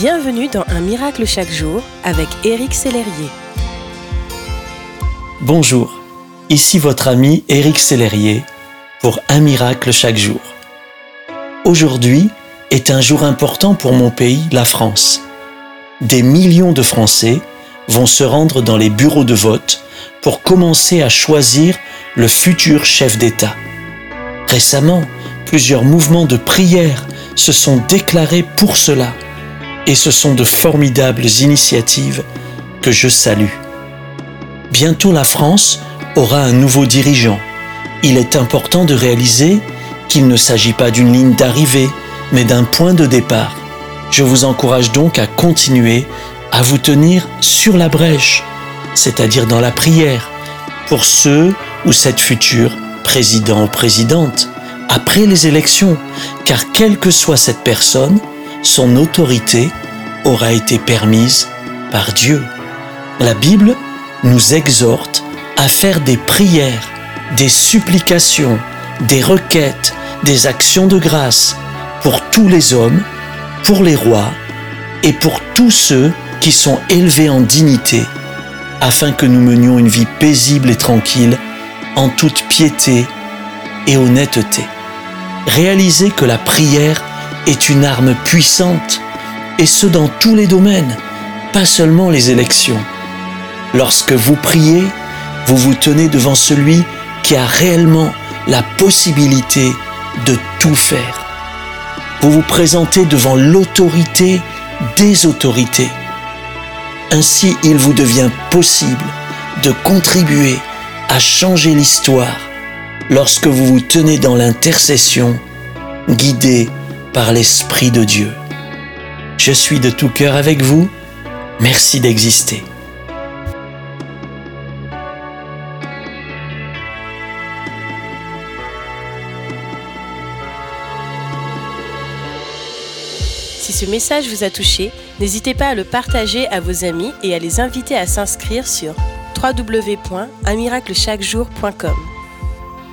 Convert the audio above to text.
Bienvenue dans Un miracle chaque jour avec Éric Sellerier. Bonjour, ici votre ami Éric Sellerier pour Un miracle chaque jour. Aujourd'hui est un jour important pour mon pays, la France. Des millions de Français vont se rendre dans les bureaux de vote pour commencer à choisir le futur chef d'État. Récemment, plusieurs mouvements de prière se sont déclarés pour cela et ce sont de formidables initiatives que je salue. Bientôt la France aura un nouveau dirigeant. Il est important de réaliser qu'il ne s'agit pas d'une ligne d'arrivée, mais d'un point de départ. Je vous encourage donc à continuer à vous tenir sur la brèche, c'est-à-dire dans la prière, pour ceux ou cette future président ou présidente, après les élections, car quelle que soit cette personne, son autorité aura été permise par Dieu. La Bible nous exhorte à faire des prières, des supplications, des requêtes, des actions de grâce pour tous les hommes, pour les rois et pour tous ceux qui sont élevés en dignité, afin que nous menions une vie paisible et tranquille en toute piété et honnêteté. Réalisez que la prière est une arme puissante, et ce dans tous les domaines, pas seulement les élections. Lorsque vous priez, vous vous tenez devant celui qui a réellement la possibilité de tout faire. Vous vous présentez devant l'autorité des autorités. Ainsi, il vous devient possible de contribuer à changer l'histoire lorsque vous vous tenez dans l'intercession, guidé par l'Esprit de Dieu. Je suis de tout cœur avec vous. Merci d'exister. Si ce message vous a touché, n'hésitez pas à le partager à vos amis et à les inviter à s'inscrire sur www.unmiraclechaquejour.com.